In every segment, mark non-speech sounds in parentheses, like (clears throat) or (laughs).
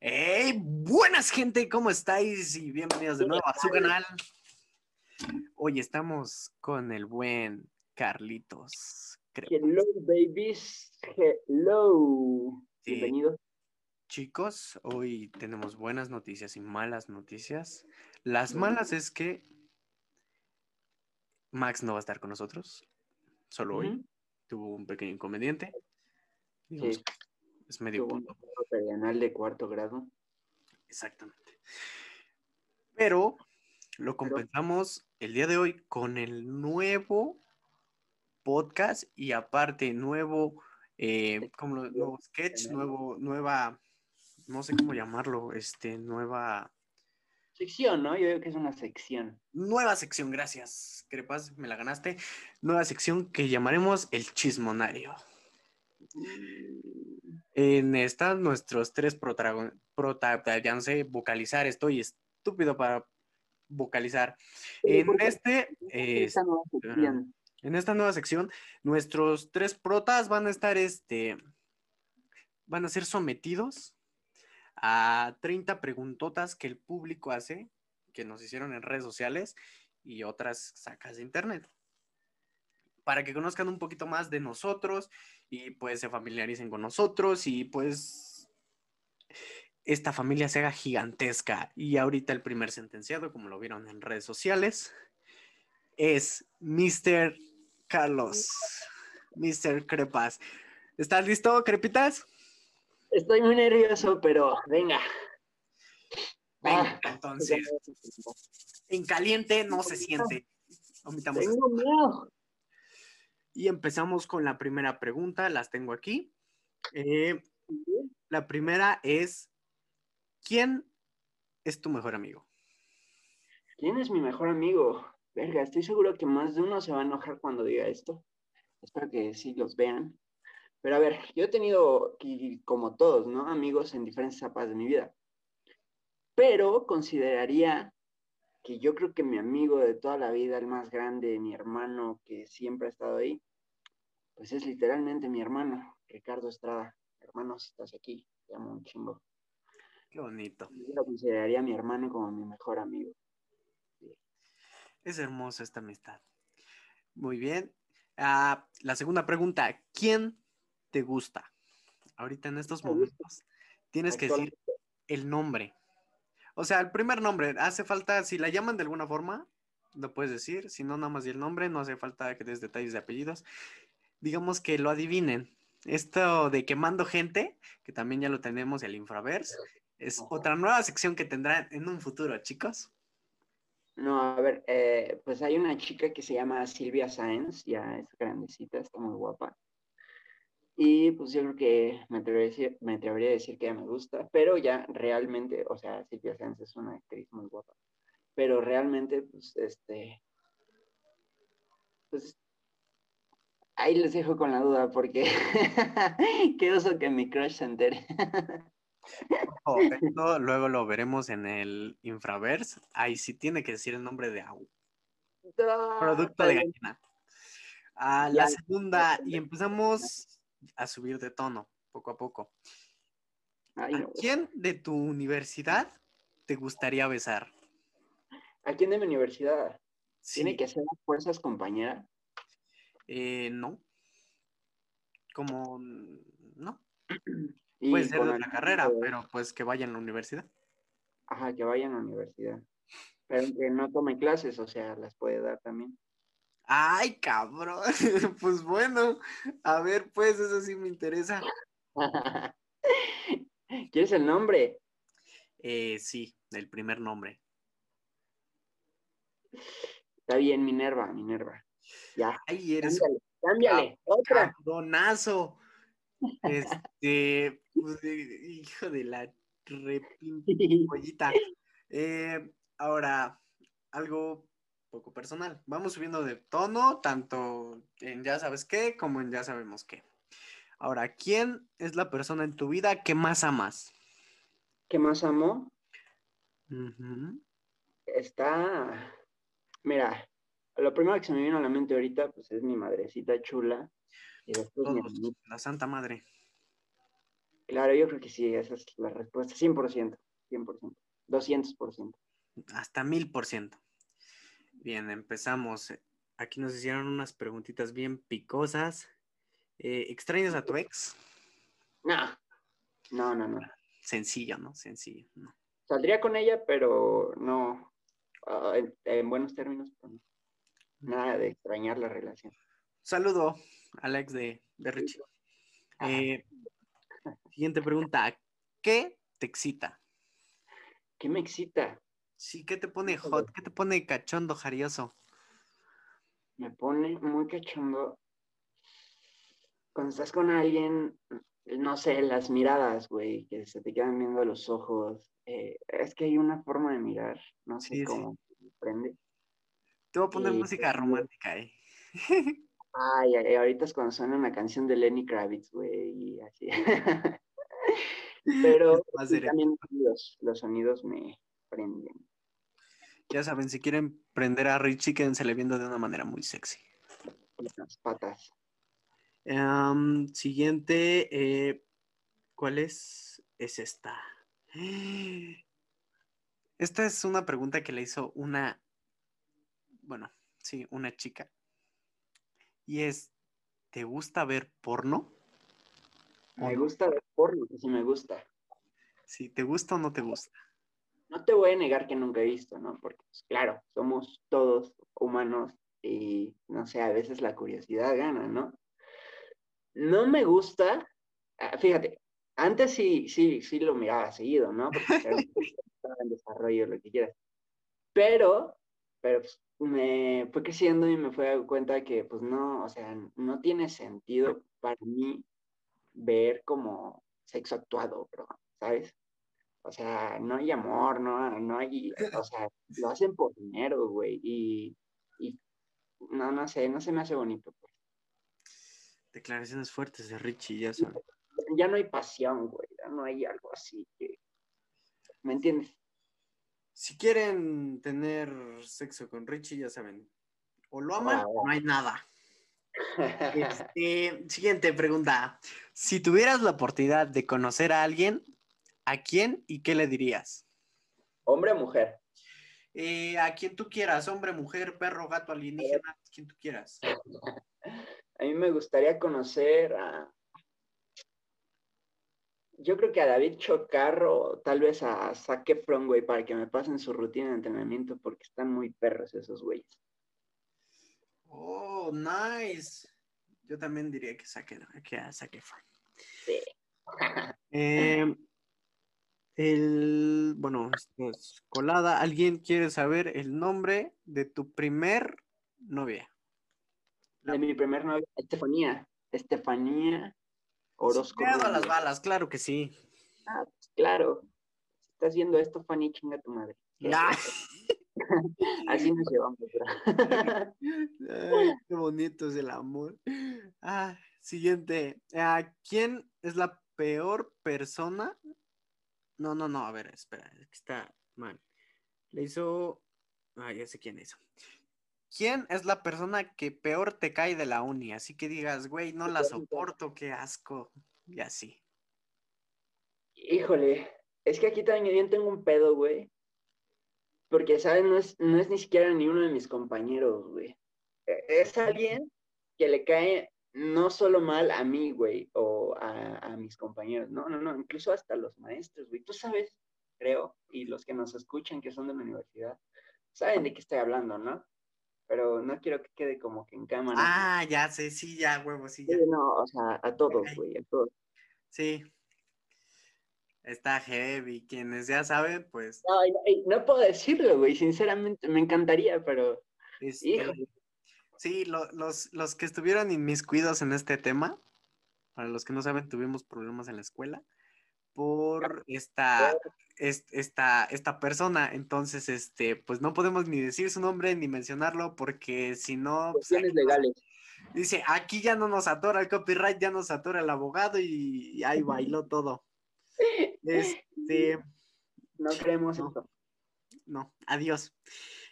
Hey, buenas gente, ¿cómo estáis? Y bienvenidos de nuevo a su canal. Hoy estamos con el buen Carlitos. Hello, babies. Hello. Sí. Bienvenidos. Chicos, hoy tenemos buenas noticias y malas noticias. Las malas es que Max no va a estar con nosotros, solo hoy. Tuvo un pequeño inconveniente. Digamos, Sí. Es medio punto. De cuarto grado. Exactamente. Pero lo compensamos el día de hoy con el nuevo podcast y aparte nuevo, eh, como nuevo sketch, nuevo, nueva, no sé cómo llamarlo, este, nueva, Sección, ¿no? Yo creo que es una sección. nueva sección, gracias, Crepas, me la ganaste, nueva sección que llamaremos el chismonario. En esta, nuestros tres protagonistas, ya no sé vocalizar, estoy estúpido para vocalizar. En ¿Por qué? este, (laughs) Esta nueva sección. en esta nueva sección, nuestros tres protas van a estar, este, van a ser sometidos a 30 preguntotas que el público hace, que nos hicieron en redes sociales y otras sacas de internet. Para que conozcan un poquito más de nosotros y pues se familiaricen con nosotros y pues esta familia se haga gigantesca. Y ahorita el primer sentenciado, como lo vieron en redes sociales, es Mr. Carlos, Mr. Crepas. ¿Estás listo, Crepitas? Estoy muy nervioso, pero venga. Venga, Ah, entonces, en caliente no se siente. Omitamos esto. Tengo miedo. Y empezamos con la primera pregunta, las tengo aquí. Eh, la primera es, ¿quién es tu mejor amigo? ¿Quién es mi mejor amigo? Verga, estoy seguro que más de uno se va a enojar cuando diga esto. Espero que sí los vean. Pero a ver, yo he tenido, como todos, ¿no? Amigos en diferentes etapas de mi vida. Pero consideraría que yo creo que mi amigo de toda la vida, el más grande, mi hermano que siempre ha estado ahí, pues es literalmente mi hermano, Ricardo Estrada. Hermano, si estás aquí, te amo un chingo. Qué bonito. Yo lo consideraría a mi hermano como mi mejor amigo. Es hermosa esta amistad. Muy bien. Ah, la segunda pregunta, ¿quién te gusta? Ahorita en estos momentos tienes que decir el nombre. O sea, el primer nombre, hace falta, si la llaman de alguna forma, lo puedes decir, si no, nada más di el nombre, no hace falta que des detalles de apellidos. Digamos que lo adivinen. Esto de quemando gente, que también ya lo tenemos, el Infraverse, es Ajá. otra nueva sección que tendrán en un futuro, chicos. No, a ver, eh, pues hay una chica que se llama Silvia Sáenz, ya es grandecita, está muy guapa. Y pues yo creo que me atrevería a decir, me atrevería a decir que ella me gusta, pero ya realmente, o sea, Silvia Sáenz es una actriz muy guapa, pero realmente, pues, este, pues, ahí les dejo con la duda, porque (laughs) qué oso que mi crush se entere. Oh, (laughs) esto luego lo veremos en el Infraverse. Ahí sí tiene que decir el nombre de Au. Producto de gallina. Ah, la Ya. segunda, y empezamos a subir de tono, poco a poco. Ay, ¿A no. quién de tu universidad te gustaría besar? ¿A quién de mi universidad? Sí, ¿Tiene que a fuerzas compañera? eh, no. Como, no. (clears throat) Puede ser de otra algún carrera, de- pero pues que vaya en la universidad. Ajá, que vayan a la universidad. Pero que no tome clases, o sea, las puede dar también. Ay, cabrón. (laughs) Pues bueno, a ver, pues eso sí me interesa. (laughs) ¿Quieres el nombre? Eh, sí, el primer nombre. Está bien, Minerva, Minerva. Ya, Ay, eres cámbiale, cámbiale. Otra. cabronazo. Este, pues, eh, hijo de la repinpollita. (laughs) Eh, ahora, algo poco personal. Vamos subiendo de tono, tanto en ya sabes qué como en ya sabemos qué. Ahora, ¿quién es la persona en tu vida que más amas? ¿Qué más amo? Está. Mira, lo primero que se me vino a la mente ahorita, pues es mi madrecita chula. Y después mi Todos, hermanito. la Santa Madre. Claro, yo creo que sí, esa es la respuesta, 100%, 100%, 200%. Hasta mil por ciento. Bien, empezamos. Aquí nos hicieron unas preguntitas bien picosas. Eh, ¿Extrañas a tu ex? No, no, no, no. Sencillo, ¿no? Sencillo. No. Saldría con ella, pero no, ah, en, en buenos términos, pero no. nada de extrañar la relación. Saludo, Alex de, de Richie. Eh, siguiente pregunta. ¿Qué te excita? ¿Qué me excita? Sí, ¿qué te pone hot? ¿Qué te pone cachondo, jarioso? Me pone muy cachondo cuando estás con alguien, no sé, las miradas, güey, que se te quedan viendo los ojos. eh, es que hay una forma de mirar, no sé Sí, sí. cómo me prende. Te voy a poner Sí, música sí. romántica, ¿eh? (laughs) Ay, ay, ahorita es cuando suena una canción de Lenny Kravitz, güey, y así. (laughs) Pero sí, también los, los sonidos me prenden. Ya saben, si quieren prender a Richie, quédensele viendo de una manera muy sexy. Las patas. Em, siguiente, eh, ¿cuál es? Es esta. Esta es una pregunta que le hizo una, bueno, sí, una chica. Y es, ¿te gusta ver porno? Me gusta ver porno, que sí me gusta. Si te gusta o no te gusta. No te voy a negar que nunca he visto, ¿no? Porque, pues, claro, somos todos humanos y, no sé, a veces la curiosidad gana, ¿no? No me gusta, ah, fíjate, antes sí, sí, sí lo miraba seguido, ¿no? Porque un (laughs) poquito, estaba en desarrollo, lo que quieras. Pero, pero pues, me fue creciendo y me fui dando cuenta que, pues no, o sea, no tiene sentido para mí ver como sexo actuado, bro, ¿sabes? O sea, no hay amor, no, no hay, o sea, lo hacen por dinero, güey, y, y no, no sé, no se me hace bonito. pues. Declaraciones fuertes de Richie, ya saben. Ya no hay pasión, güey, ya no hay algo así que, ¿me entiendes? Si quieren tener sexo con Richie, ya saben. O lo aman Ah, o no hay nada. (laughs) Este, siguiente pregunta. Si tuvieras la oportunidad de conocer a alguien, ¿a quién y qué le dirías? Hombre o mujer. Eh, a quien tú quieras, hombre, mujer, perro, gato, alienígena, quien tú quieras. A mí me gustaría conocer a. Yo creo que a David Chocarro, tal vez a Efron, güey, para que me pasen su rutina de entrenamiento, porque están muy perros esos güeyes. Oh, nice. Yo también diría que saque, que a. Sí. Eh, el, bueno, esto es colada. ¿Alguien quiere saber el nombre de tu primer novia? De mi primer novia, Estefanía. Estefanía Orozco. A las balas, claro que sí. Ah, pues, claro. Si estás viendo esto, Fanny, chinga tu madre. (laughs) Así nos llevamos. (laughs) Ay, qué bonito es el amor. Ah, siguiente. Ah, ¿Quién es la peor persona? No, no, no, a ver, espera, está mal. Le hizo. Ah, ya sé quién hizo. ¿Quién es la persona que peor te cae de la uni? Así que digas, güey, no la soporto, qué asco. Y así. Híjole, es que aquí también tengo un pedo, güey. Porque, ¿sabes? No es, no es ni siquiera ni uno de mis compañeros, güey. E- Es alguien que le cae no solo mal a mí, güey, o a, a mis compañeros. No, no, no, incluso hasta los maestros, güey. Tú sabes, creo, y los que nos escuchan que son de la universidad, saben de qué estoy hablando, ¿no? Pero no quiero que quede como que en cámara. Ah, ya sé, sí, ya, huevo, sí, ya. Sí, no, o sea, a todos, güey, a todos. Sí. Está heavy. Quienes ya saben, pues. Ay, no puedo decirlo, güey, sinceramente, me encantaría, pero... este, Híjole. Sí, lo- los, los que estuvieron inmiscuidos en este tema, para los que no saben, tuvimos problemas en la escuela por esta, es- esta, esta persona. Entonces, este, pues no podemos ni decir su nombre ni mencionarlo porque si no, pues, aquí legales. dice, aquí ya no nos atora el copyright, ya nos atora el abogado y, y ahí bailó todo. (laughs) Este, No creemos No. esto. no, adiós.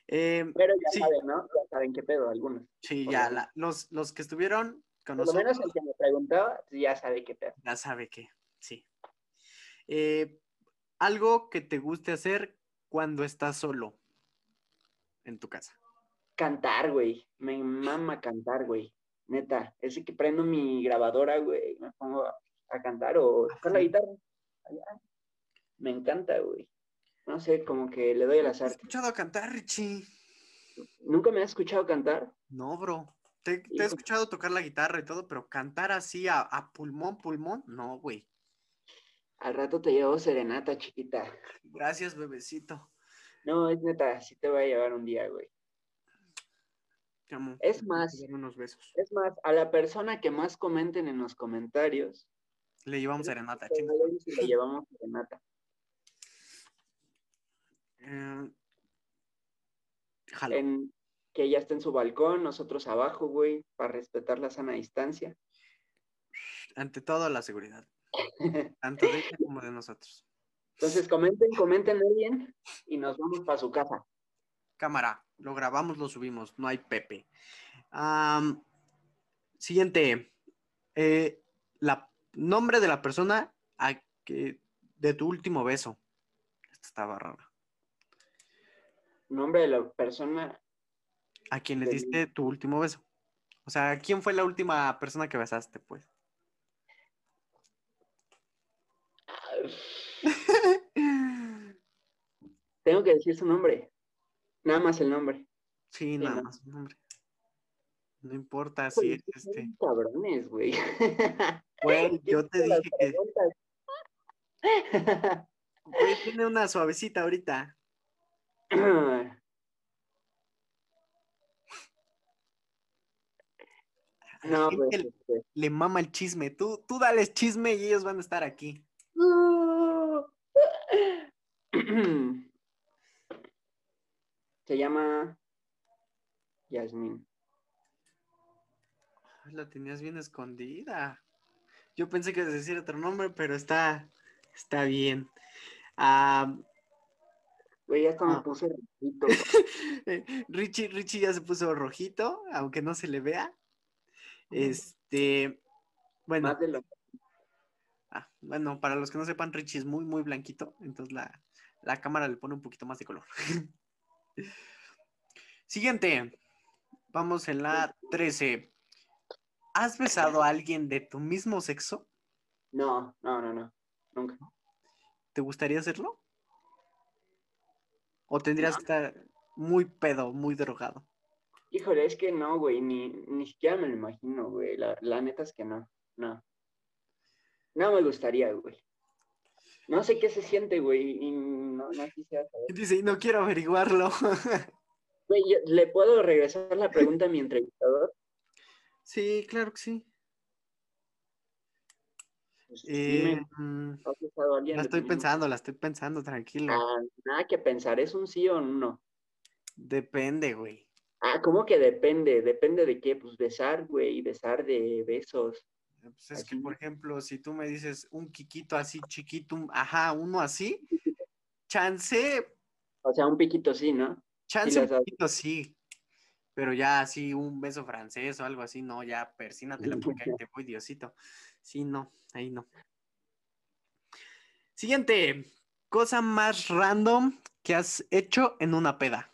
Eh, Pero ya Sí. saben, ¿no? Ya saben qué pedo algunos. sí, ya, la- los, los que estuvieron con Por lo menos nosotros el que me preguntaba, ya sabe qué pedo. ya sabe que sí. Eh, algo que te guste hacer cuando estás solo en tu casa. Cantar, güey. Me mama cantar, güey. Neta. Ese que prendo mi grabadora, güey. Me pongo a, a cantar o tocar la guitarra. Allá. Me encanta, güey. No sé, como que le doy el ¿Te azar. has escuchado cantar, Richie? ¿Nunca me has escuchado cantar? No, bro. Te, te he escuchado tocar la guitarra y todo, pero cantar así a, a pulmón, pulmón, no, güey. Al rato te llevo serenata, chiquita. Gracias, bebecito. No, es neta, sí te voy a llevar un día, güey. Te amo. Es Te más, doy unos besos. es más, a la persona que más comenten en los comentarios, Le llevamos serenata, te y le llevamos serenata. Eh, jalo. En, que ella esté en su balcón, nosotros abajo, güey, para respetar la sana distancia. Ante todo, la seguridad. Tanto de ella como de nosotros. Entonces comenten, comenten bien y nos vamos para su casa. Cámara, lo grabamos, lo subimos, no hay Pepe. Siguiente. eh, la nombre de la persona a que, de tu último beso. Esta estaba rara. Nombre de la persona, A quien le diste tu último beso. O sea, ¿quién fue la última persona que besaste, pues? (laughs) tengo que decir su nombre. Nada más el nombre. Sí, nada no. más un nombre. No importa si es este. Cabrones, güey. (laughs) Güey, (laughs) yo te ¿Quién hizo las dije que güey, tiene una suavecita ahorita. (coughs) No, pues, le- este, le mama el chisme. Tú, tú dales chisme y ellos van a estar aquí. (coughs) Se llama Yasmín. Ay, La tenías bien escondida. Yo pensé que ibas a decir otro nombre, pero está, está bien. Ah, Güey, me Ah. puse rojito. (laughs) eh, Richie, Richie ya se puso rojito, aunque no se le vea. Este, bueno, Más de lo ah, bueno, para los que no sepan, Richie es muy, muy blanquito, entonces la, la cámara le pone un poquito más de color. (laughs) Siguiente, vamos en la 13. ¿Has besado a alguien de tu mismo sexo? No, no, no, no. Nunca. ¿Te gustaría hacerlo? ¿O tendrías que estar muy pedo, muy drogado? Híjole, es que no, güey, ni, ni siquiera me lo imagino, güey. La, la neta es que no, no. No me gustaría, güey. No sé qué se siente, güey, y no, no quisiera saber. Dice, y no quiero averiguarlo. (laughs) Güey, ¿le puedo regresar la pregunta a mi entrevistador? sí, claro que sí. Eh, mm, ¿has besado a alguien la estoy pensando, la estoy pensando, tranquilo. Ah, nada que pensar, ¿es un sí o un no? Depende, güey. Ah, ¿cómo que depende? ¿Depende de qué? Pues besar, güey, besar de besos. Pues es que, por ejemplo, si tú me dices un quiquito así chiquito, un- ajá, uno así, chance, O sea, un piquito sí, ¿no? chance un poquito sí. Pero ya así un beso francés o algo así, no, ya persínatela porque ahí te voy, Diosito. Sí, no, ahí no. Siguiente, cosa más random que has hecho en una peda.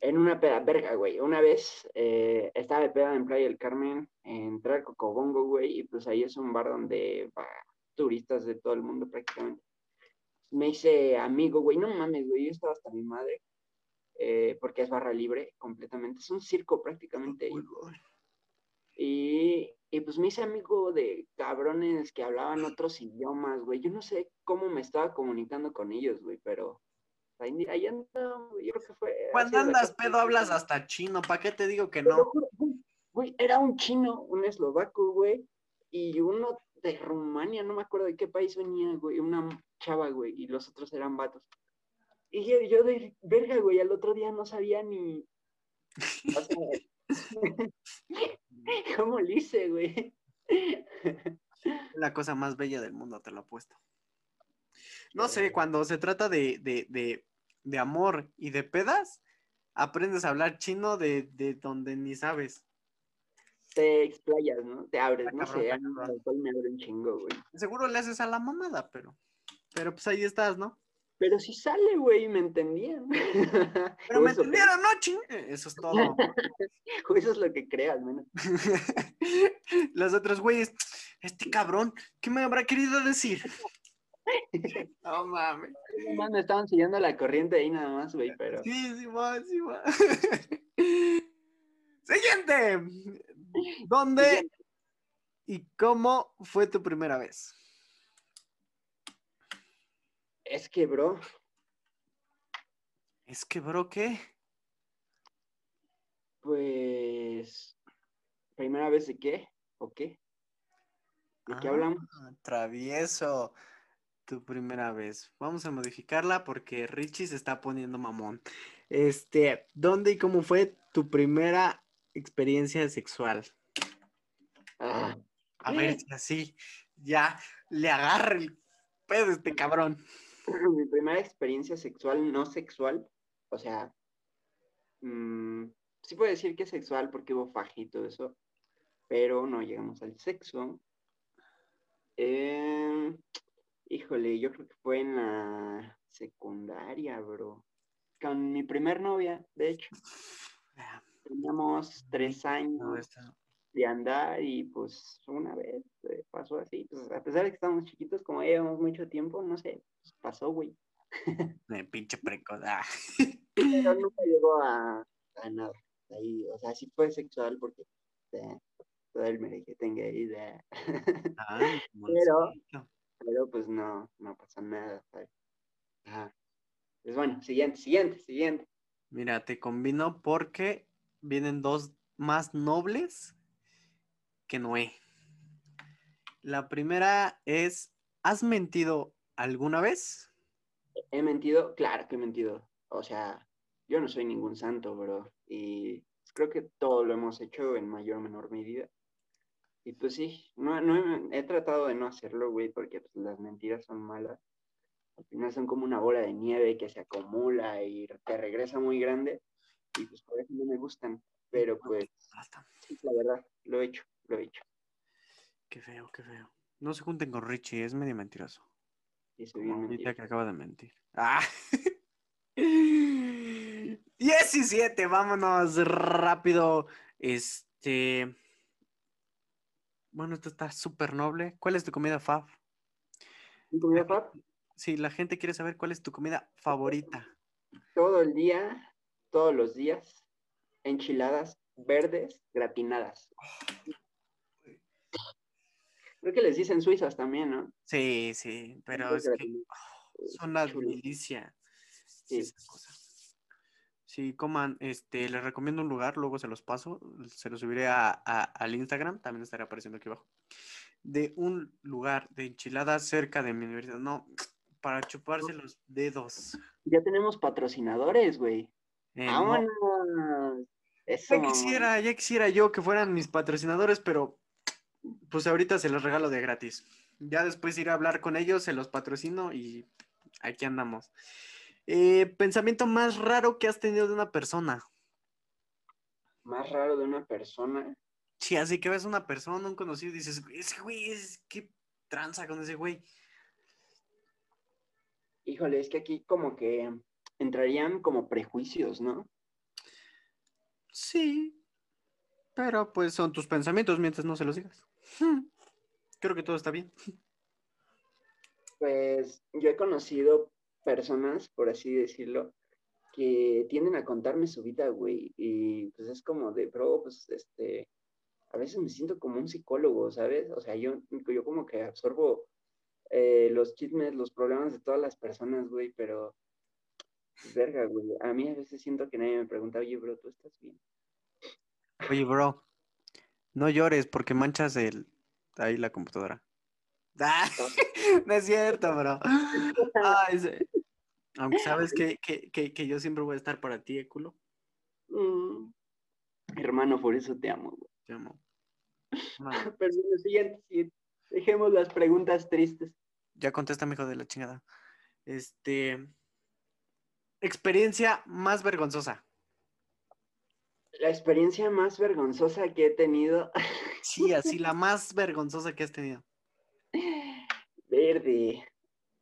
En una peda, verga, güey. Una vez eh, estaba de peda en Playa del Carmen, en Cocobongo, güey, y pues ahí es un bar donde va turistas de todo el mundo prácticamente. Me hice amigo, güey, no mames, güey, yo estaba hasta mi madre, eh, porque es barra libre completamente, es un circo prácticamente. Y, y pues me hice amigo de cabrones que hablaban otros idiomas, güey. Yo no sé cómo me estaba comunicando con ellos, güey, pero ahí, ahí andaba, güey. Yo creo que fue. Cuando andas pedo hablas hasta chino, ¿para qué te digo que no? güey, era un chino, un eslovaco, güey, y uno de Rumania, no me acuerdo de qué país venía, güey, una chava, güey, y los otros eran vatos. Y yo, yo de verga, güey, al otro día no sabía ni. o sea, (laughs) ¿Cómo le hice, güey? La cosa más bella del mundo, te lo apuesto. No sé, cuando se trata de, de, de, de amor y de pedas, aprendes a hablar chino de, de donde ni sabes. te explayas, ¿no? Te abres, no sé, me abre un chingo, güey. Seguro le haces a la mamada, pero. Pero pues ahí estás, ¿no? Pero si sale, güey, me entendían. (laughs) Pero me entendieron, ¿no? Ching? Eso es todo. (laughs) o eso es lo que creas, menos. (laughs) Los otros güeyes, este cabrón, ¿qué me habrá querido decir? No mames. Me estaban siguiendo la corriente ahí nada más, güey, pero. Sí, sí, va, sí, va. Siguiente. ¿Dónde Siguiente. y cómo fue tu primera vez? Es que, bro, Es que, bro, ¿qué? pues. ¿Primera vez de qué? ¿O qué? ¿De qué hablamos? Ah, Travieso. Tu primera vez. Vamos a modificarla porque Richie se está poniendo mamón. Este, ¿dónde y cómo fue tu primera experiencia sexual? Ah, A ver si así ya le agarra el pedo a este cabrón. (clears throat) mi primera experiencia sexual, no sexual, o sea, mm, sí puedo decir que sexual porque hubo faje y todo eso, pero no llegamos al sexo. Em, híjole, yo creo que fue en la secundaria, bro. Con mi primer novia, de hecho. Teníamos tres años. De andar y pues una vez eh, pasó así. Pues a pesar de que estábamos chiquitos, como llevamos mucho tiempo, no sé, pues, pasó, güey. (laughs) Eh, pinche precoz. ah. pero nunca llegó a, a nada. Ahí, o sea, sí fue sexual porque eh, todo el mereque tenga ahí (laughs) de... Ay, Pero- pero pues no, no pasó nada. ¿sabes? Ajá. Pues bueno, siguiente, siguiente, siguiente. Mira, te combino porque vienen dos más nobles que Noé. La primera es, ¿has mentido alguna vez? ¿He mentido? Claro que he mentido. O sea, yo no soy ningún santo, bro. Y creo que todo lo hemos hecho en mayor o menor medida. Y pues sí, no, no he, he tratado de no hacerlo, güey, porque pues, las mentiras son malas. Al final son como una bola de nieve que se acumula y te regresa muy grande. Y pues por eso no me gustan. Pero pues, sí, la verdad, lo he hecho, lo he hecho. Qué feo, qué feo. No se junten con Richie, es medio mentiroso. Y Como ahorita mentiroso. que acaba de mentir. ¡Ah! (laughs) 17, vámonos rápido. Este. Bueno, esto está súper noble. ¿Cuál es tu comida fav? ¿Y comida pap? Sí, la gente quiere saber cuál es tu comida favorita. todo el día, todos los días, enchiladas verdes gratinadas. Creo que les dicen suizas también, ¿no? Sí, sí, pero es que gratinadas. son una Chulo. delicia. Sí. esas cosas. Sí, coman, este, les recomiendo un lugar, luego se los paso, se los subiré a, a- al Instagram, también estará apareciendo aquí abajo, de un lugar de enchiladas cerca de mi universidad, no, para chuparse los dedos. Ya tenemos patrocinadores, güey. Eh, no, ¡Vámonos! Eso, ya quisiera, ya quisiera yo que fueran mis patrocinadores, pero pues ahorita se los regalo de gratis. Ya después iré a hablar con ellos, se los patrocino y aquí andamos. Eh, pensamiento más raro que has tenido de una persona. Más raro de una persona. Sí, así que ves una persona, un conocido, y dices, ese güey, es, ¿qué tranza con ese güey? Híjole, es que aquí como que entrarían como prejuicios, ¿no? Sí, pero pues son tus pensamientos mientras no se los digas. Hmm, Creo que todo está bien. Pues yo he conocido personas, por así decirlo, que tienden a contarme su vida, güey, y pues es como de, bro, pues este, a veces me siento como un psicólogo, ¿sabes? O sea, yo, yo como que absorbo eh, los chismes, los problemas de todas las personas, güey, pero, verga, güey, a mí a veces siento que nadie me pregunta, oye, bro, ¿tú estás bien? Oye, bro, no llores porque manchas el ahí la computadora. Ah, (laughs) no es cierto, bro. Ay, sí. Aunque sabes que, que, que, que yo siempre voy a estar para ti, eh, culo. Mm, Hermano, por eso te amo, güey. Te amo. No, (laughs) Pero siguiente, siguiente. Dejemos las preguntas tristes. ya contesta, hijo de la chingada. Este. Experiencia más vergonzosa. La experiencia más vergonzosa que he tenido. (laughs) Sí, así la más vergonzosa que has tenido. Verde.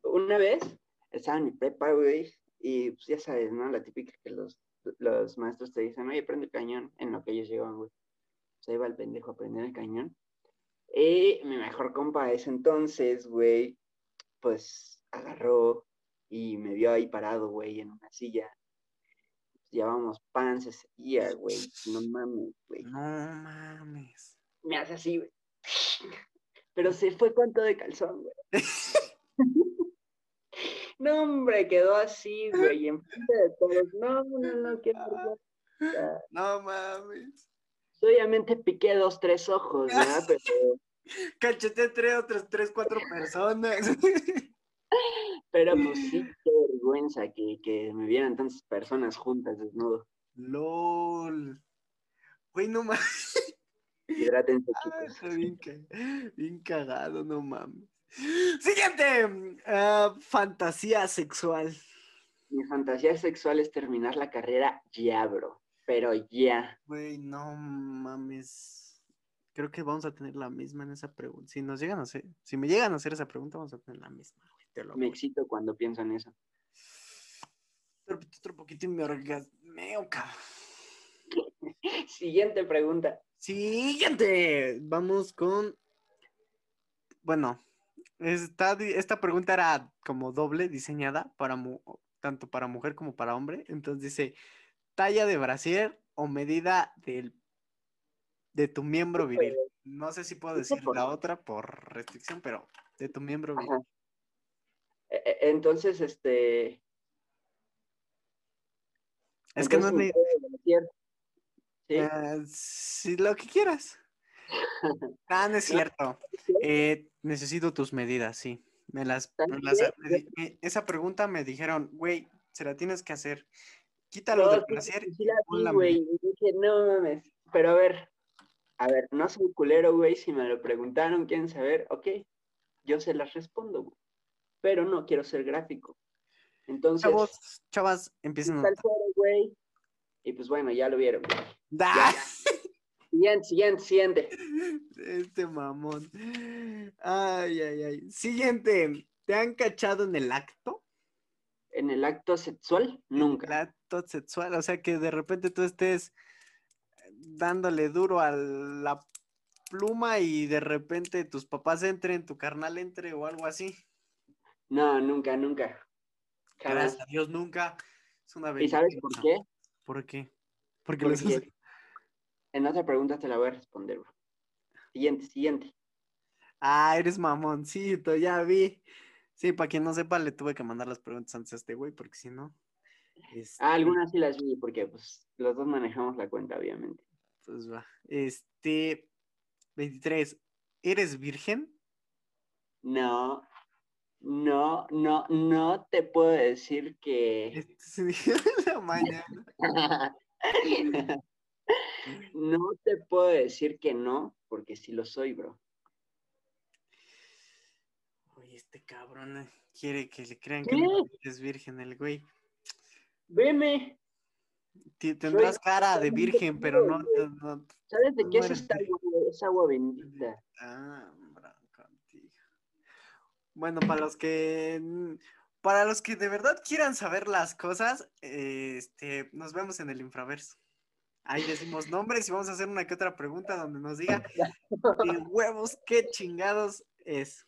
Una vez estaba en mi prepa, güey, y pues ya sabes, ¿no? La típica que los, los maestros te dicen, oye, prende el cañón, en lo que ellos llevan, güey. Se iba el pendejo a prender el cañón. Y mi mejor compa ese entonces, güey, pues agarró y me vio ahí parado, güey, en una silla llevábamos pants ese día, güey. No mames, güey. No mames. Me hace así, güey. (laughs) Pero se fue cuanto de calzón, güey. (laughs) no, hombre, quedó así, güey, enfrente de todos. No, no, no, qué No mames. Obviamente piqué dos, tres ojos, ¿verdad? (laughs) Pero... Cacheté tres, otras tres, cuatro personas. (laughs) Pero pues sí, (laughs) qué vergüenza que, que me vieran tantas personas juntas desnudo. LOL. Güey, no mames. Hidrátense, (laughs) ah, chicos. bien, bien, cagado, no mames. Siguiente. Uh, fantasía sexual. Mi fantasía sexual es terminar la carrera ya, bro. Pero ya. Güey, no mames. Creo que vamos a tener la misma en esa pregunta. Si nos llegan a hacer, si me llegan a hacer esa pregunta, vamos a tener la misma. Me excito cuando pienso en eso. Otro poquito y me orgasmeo, (laughs) Siguiente pregunta. Siguiente. Vamos con. Bueno, esta, esta pregunta era como doble diseñada para tanto para mujer como para hombre. Entonces dice: talla de brasier o medida del, de tu miembro viril. No sé si puedo decir la otra por restricción, pero de tu miembro viril. Entonces, este... Es que no es... ¿Sí? Uh, si lo que quieras. (laughs) ah, no es cierto. Eh, necesito tus medidas, sí. Me las, esa pregunta me dijeron, güey, se la tienes que hacer. Quítalo del placer. Sí, la vi, güey. Dije, no mames. Pero a ver, a ver, no soy culero, güey. Si me lo preguntaron, quieren saber, ok, yo se las respondo, güey pero no quiero ser gráfico. Entonces. Chavos, chavas, empiecen güey. Y pues bueno, ya lo vieron. ¡Da! Siguiente, siguiente, siguiente. Este mamón. Ay, ay, ay. Siguiente. ¿Te han cachado en el acto? ¿En el acto sexual? Nunca. El acto sexual, o sea que de repente tú estés dándole duro a la pluma y de repente tus papás entren, tu carnal entre o algo así. No, nunca, nunca. Gracias a Dios, nunca. Es una ¿Y sabes por qué? ¿Por qué? Porque, en otra pregunta te la voy a responder, bro. Siguiente, siguiente. Ah, eres mamoncito, ya vi. Sí, para quien no sepa, le tuve que mandar las preguntas antes a este güey, porque si no. Este... Ah, algunas sí las vi, porque pues los dos manejamos la cuenta, obviamente. Pues va. Este. 23. ¿Eres virgen? No. No, no, no te puedo decir que. En (laughs) la mañana. (laughs) no te puedo decir que no, porque sí lo soy, bro. Oye, este cabrón quiere que le crean que no es virgen el güey. Veme. Tendrás cara de virgen, pero no, ¿Sabes de qué es esta agua? Es agua bendita. Ah, bueno, para los que para los que de verdad quieran saber las cosas, este, nos vemos en el infraverso. Ahí decimos nombres y vamos a hacer una que otra pregunta donde nos diga (laughs) huevos qué chingados es.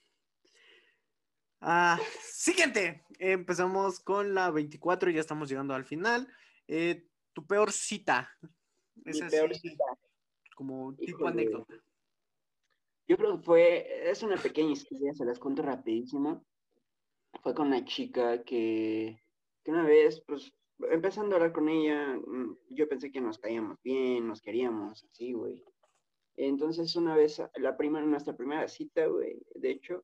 Ah, siguiente. Empezamos con la 24 y ya estamos llegando al final. Eh, tu peor cita. Mi peor cita. Como tipo anécdota. Yo creo que fue, es una pequeña historia, se las cuento rapidísimo. Fue con una chica que, que una vez, pues, empezando a hablar con ella, mm, yo pensé que nos caíamos bien, nos queríamos, así, güey. Entonces, una vez, la primera, nuestra primera cita, güey, de hecho,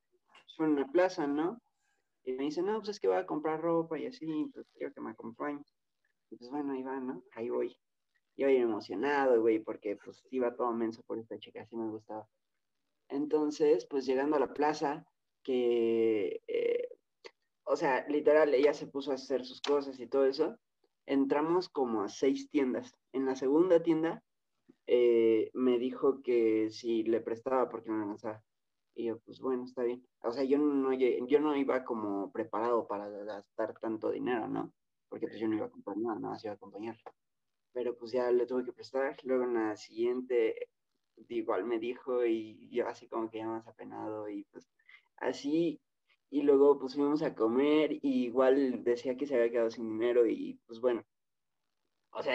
fue en una plaza, ¿no? Y me dice, no, pues es que voy a comprar ropa y así, pues quiero que me acompañe. Y pues bueno, ahí va, ¿no? Ahí voy. Yo bien emocionado, güey, porque pues iba todo menso por esta chica, así me gustaba. Entonces, pues llegando a la plaza, que, eh, o sea, literal, ella se puso a hacer sus cosas y todo eso, entramos como a seis tiendas. En la segunda tienda eh, me dijo que si le prestaba porque me lanzaba. Y yo, pues bueno, está bien. O sea, yo no, yo no iba como preparado para gastar tanto dinero, ¿no? Porque pues yo no iba a comprar nada, nada más iba a acompañar. Pero pues ya le tuve que prestar. Luego en la siguiente, igual me dijo y yo así como que ya más apenado y pues así. Y luego pues fuimos a comer y igual decía que se había quedado sin dinero y pues bueno. O sea,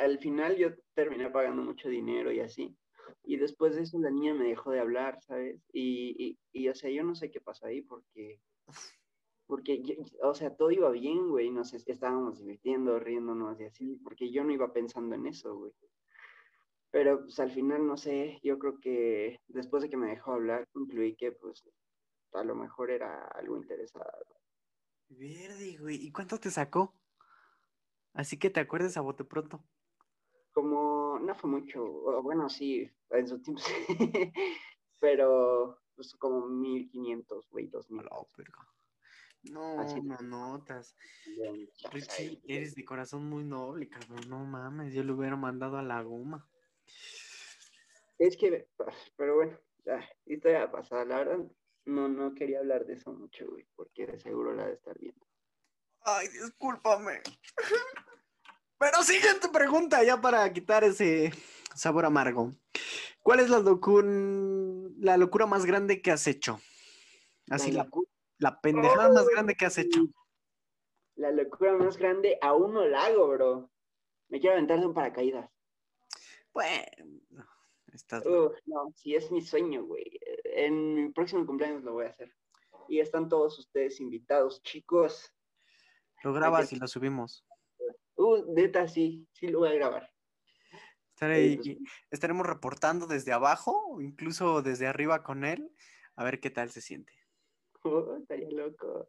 al final yo terminé pagando mucho dinero y así. Y después de eso la niña me dejó de hablar, ¿sabes? Y, y, o sea, yo no sé qué pasó ahí porque, porque, o sea, todo iba bien, güey, nos estábamos divirtiendo, riéndonos y así, porque yo no iba pensando en eso, güey. Pero pues al final, no sé, yo creo que después de que me dejó hablar, concluí que pues a lo mejor era algo interesado. Verde, güey, ¿y cuánto te sacó? Así que te acuerdes a bote pronto como, no fue mucho, bueno, sí, en su tiempo (laughs) pero pues como 1500, güey, 2000. No, no notas. Richie, eres de corazón muy noble, cabrón. No mames, yo lo hubiera mandado a la goma. Es que, pero bueno, historia pasada, la verdad, no, no quería hablar de eso mucho, güey, porque de seguro la de estar viendo. Ay, discúlpame. Pero siguiente pregunta, ya para quitar ese sabor amargo. ¿Cuál es la, la locura más grande que has hecho? Así, la, la, pendejada más grande que has hecho. La locura más grande, aún no la hago, bro. Me quiero aventar de un paracaídas. Bueno, estás. no, sí, es mi sueño, güey. En mi próximo cumpleaños lo voy a hacer. Y están todos ustedes invitados, chicos. Lo grabas y lo subimos. Uh, neta, sí, sí lo voy a grabar. Pues, estaremos reportando desde abajo, incluso desde arriba con él, a ver qué tal se siente. (laughs) Oh, estaría loco.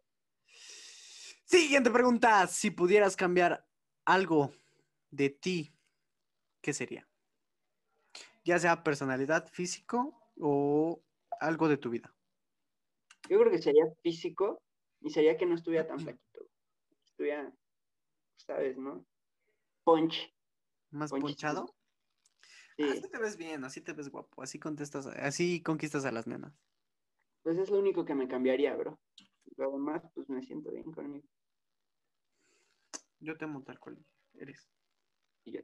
Siguiente pregunta. Si pudieras cambiar algo de ti, ¿qué sería? Ya sea personalidad, físico o algo de tu vida. Yo creo que sería físico y sería que no estuviera tan flaquito. Estuviera ¿sabes, no? Punch. ¿Más ponchado? Sí. Así te ves bien, así te ves guapo, así contestas, así conquistas a las nenas. Pues es lo único que me cambiaría, bro. Lo demás, pues me siento bien conmigo. Yo te amo tal cual eres. Y yo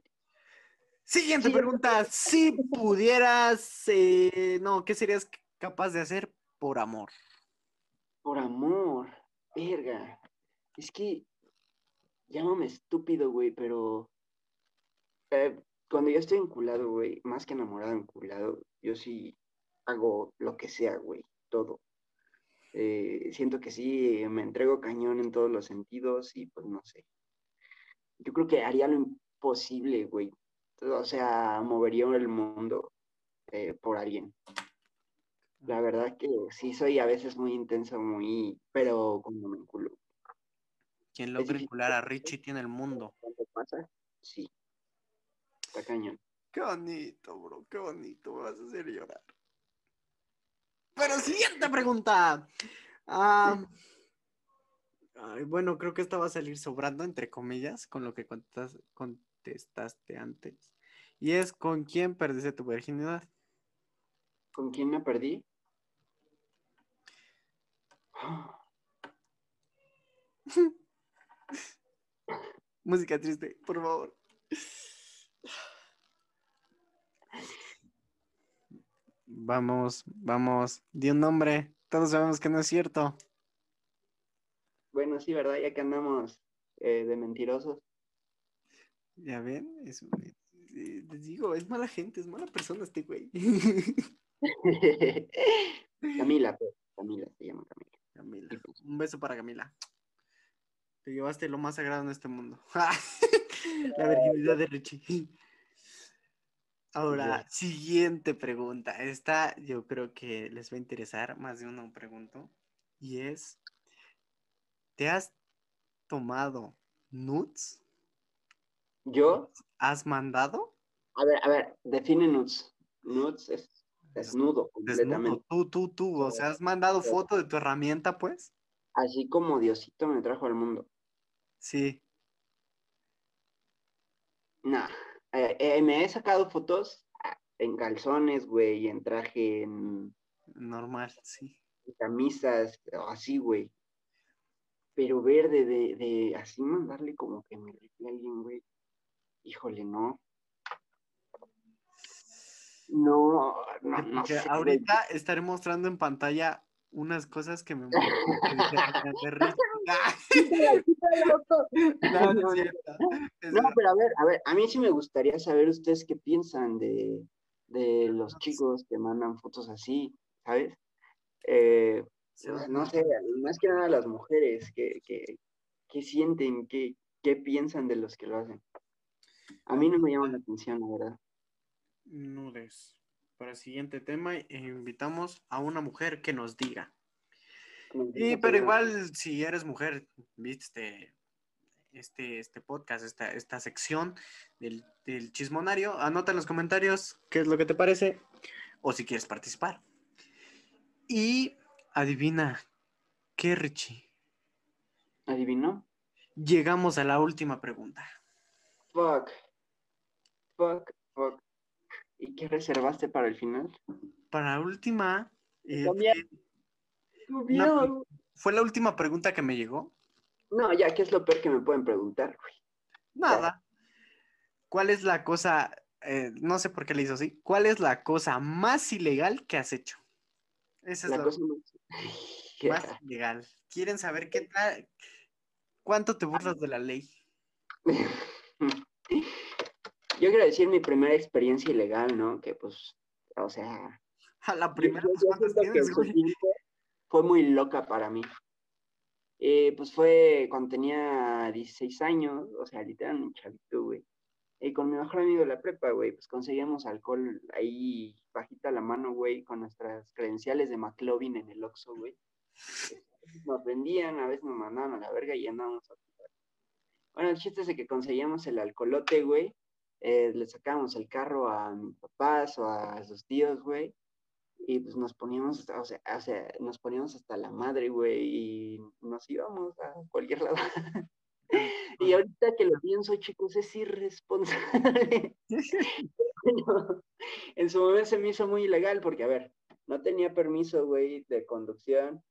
Siguiente pregunta. Si pudieras, eh, no, ¿qué serías capaz de hacer por amor? Por amor, verga. Es que llámame estúpido, güey, pero eh, cuando yo estoy enculado, güey, más que enamorado, enculado, yo sí hago lo que sea, güey, todo. Eh, siento que sí, me entrego cañón en todos los sentidos y pues no sé. Yo creo que haría lo imposible, güey. O sea, movería el mundo eh, por alguien. La verdad que sí soy a veces muy intenso, muy, pero cuando me enculo, quien logra vincular a Richie (laughs) tiene el mundo. pasa? Sí. Está cañón. Qué bonito, bro. Qué bonito. Me vas a hacer llorar. Pero siguiente pregunta. bueno, creo que esta va a salir sobrando, entre comillas, con lo que contestaste antes. Y es ¿con quién perdiste tu virginidad? ¿Con quién me perdí? (laughs) Música triste, por favor. Vamos, vamos. Di un nombre. Todos sabemos que no es cierto. Bueno, sí, ¿verdad? Ya que andamos eh, de mentirosos. Ya ven, es, les digo, es mala gente, es mala persona este güey. (laughs) Camila, pues, Camila, se llama Camila. Camila. Un beso para Camila. Te llevaste lo más sagrado en este mundo. (laughs) La virginidad de Richie. Ahora, siguiente pregunta. Esta yo creo que les va a interesar, más de uno pregunto. Y es, ¿te has tomado nudes? ¿Yo? ¿Has mandado? A ver, a ver, define nudes. Nudes es desnudo completamente. Tú, tú, tú. O sea, ¿has mandado foto de tu herramienta, pues? Así como Diosito me trajo al mundo. Sí. No, eh, eh, me he sacado fotos ah, en calzones, güey, en traje, en Normal, sí. camisas, o así, güey. Pero verde de, de así mandarle como que me rifle a alguien, güey. Híjole, no. No, no, no ahorita estaré mostrando en pantalla unas cosas que me, que. (laughs) (laughs) (laughs) No, no No, pero a ver, a ver, a mí sí me gustaría saber ustedes qué piensan de, de los chicos que mandan fotos así, ¿sabes? Eh, no sé, más que nada las mujeres, ¿qué, qué, qué sienten, qué, qué piensan de los que lo hacen? A mí no me llama la atención, la verdad. Nudes. Para el siguiente tema, invitamos a una mujer que nos diga. Y, pero igual, si eres mujer, viste este, este podcast, esta, esta sección del, del chismonario, anota en los comentarios qué es lo que te parece o si quieres participar. Y adivina, ¿qué, Richie? ¿Adivinó? Llegamos a la última pregunta. Fuck. Fuck, fuck. ¿Y qué reservaste para el final? Para la última, eh, También. Una- fue la última pregunta que me llegó. No, ya, ¿qué es lo peor que me pueden preguntar, güey? Nada. ¿Cuál es la cosa, eh, no sé por qué le hizo así, cuál es la cosa más ilegal que has hecho? Esa es La la, cosa más... (laughs) más ilegal. ¿Quieren saber qué tal? ¿Cuánto te burlas de la ley? (laughs) (laughs) Yo quiero decir mi primera experiencia ilegal, ¿no? Que pues, o sea, A la primera, yo- pues, yo ¿cuántas siento que tienes, fue muy loca para mí. Eh, pues fue cuando tenía 16 años, o sea, literal un chavito, güey. Y con mi mejor amigo de la prepa, güey, pues conseguíamos alcohol ahí bajita la mano, güey, con nuestras credenciales de McLovin en el Oxxo, güey. A veces Nos vendían, a veces nos mandaban a la verga y andábamos a. Bueno, el chiste es que conseguíamos el alcoholote, güey. eh, le sacábamos el carro a mis papás o a sus tíos, güey. Y pues nos poníamos, o sea, o sea, nos poníamos hasta la madre, güey, y nos íbamos a cualquier lado. (laughs) y ahorita que lo pienso, chicos, es irresponsable. (laughs) En su momento se me hizo muy ilegal porque, a ver, no tenía permiso, güey, de conducción.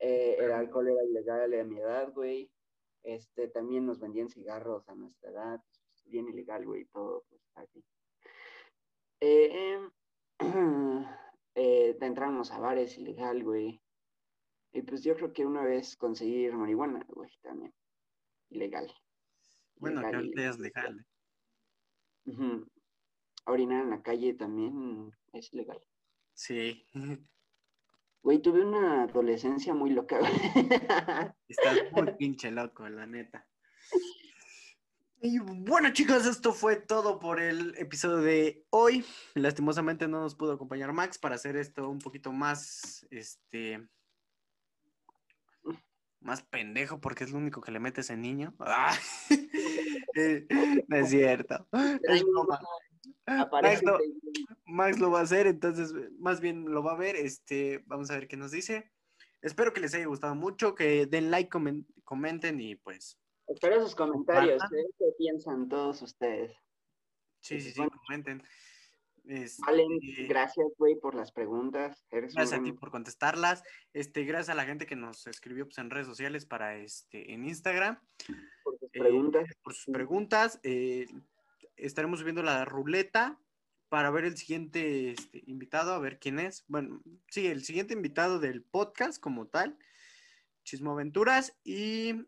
eh, el alcohol era ilegal a mi edad, güey. Este, también nos vendían cigarros a nuestra edad. bien ilegal, güey, todo, pues, así. Eh, em, (clears throat) eh, entramos a bares ilegal, güey. Y pues yo creo que una vez conseguir marihuana, güey, también. Ilegal. Bueno, ya es legal. Ujú. Orinar en la calle también es ilegal. Sí. (laughs) Güey, tuve una adolescencia muy loca, güey. (laughs) Estás muy pinche loco, la neta. Y bueno, chicos, esto fue todo por el episodio de hoy. Lastimosamente no nos pudo acompañar Max para hacer esto un poquito más, este, más pendejo, porque es lo único que le mete ese niño. (laughs) Ah. (laughs) Eh, no es cierto. Es broma. Max, lo, Max lo va a hacer, entonces más bien lo va a ver. Este, vamos a ver qué nos dice. Espero que les haya gustado mucho, que den like, comen- comenten y pues Espero sus comentarios. ¿eh? ¿Qué piensan todos ustedes? sí, sí, sí, Bueno. comenten. Este, Valen, gracias, güey, por las preguntas. Eres un Gracias a ti por contestarlas. Este, gracias a la gente que nos escribió pues, en redes sociales para este en Instagram por tus eh, preguntas. por sus preguntas. Eh, estaremos subiendo la ruleta para ver el siguiente este, invitado, a ver quién es. Bueno, sí, el siguiente invitado del podcast como tal, Chismo Aventuras, y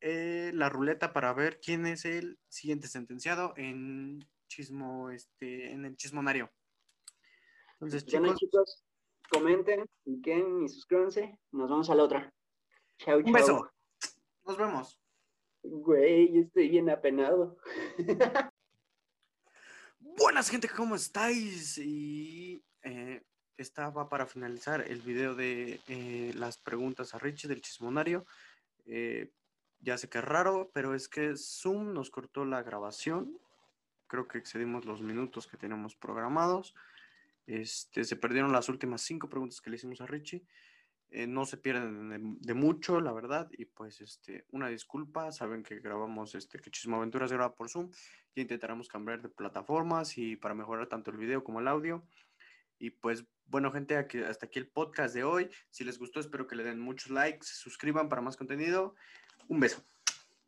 eh, la ruleta para ver quién es el siguiente sentenciado en Chismo, este, en el Chismonario. Entonces, Bueno, chicos, chicos, comenten, piquen y suscríbanse. Nos vemos a la otra. Chau, un chau. beso. Nos vemos. Güey, yo estoy bien apenado. (laughs) Buenas gente, ¿cómo estáis? Y eh, esta va para finalizar el video de eh, las preguntas a Richie del chismonario. Eh, ya sé que es raro, pero es que Zoom nos cortó la grabación. Creo que excedimos los minutos que teníamos programados. Este, se perdieron las últimas cinco preguntas que le hicimos a Richie. Eh, no se pierden de, mucho, la verdad. Y pues, este, una disculpa. Saben que grabamos este que Chismo Aventuras graba por Zoom. Y intentaremos cambiar de plataformas y para mejorar tanto el video como el audio. Y pues, bueno, gente, hasta aquí el podcast de hoy. Si les gustó, espero que le den muchos likes, se suscriban para más contenido. Un beso.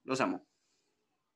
Los amo.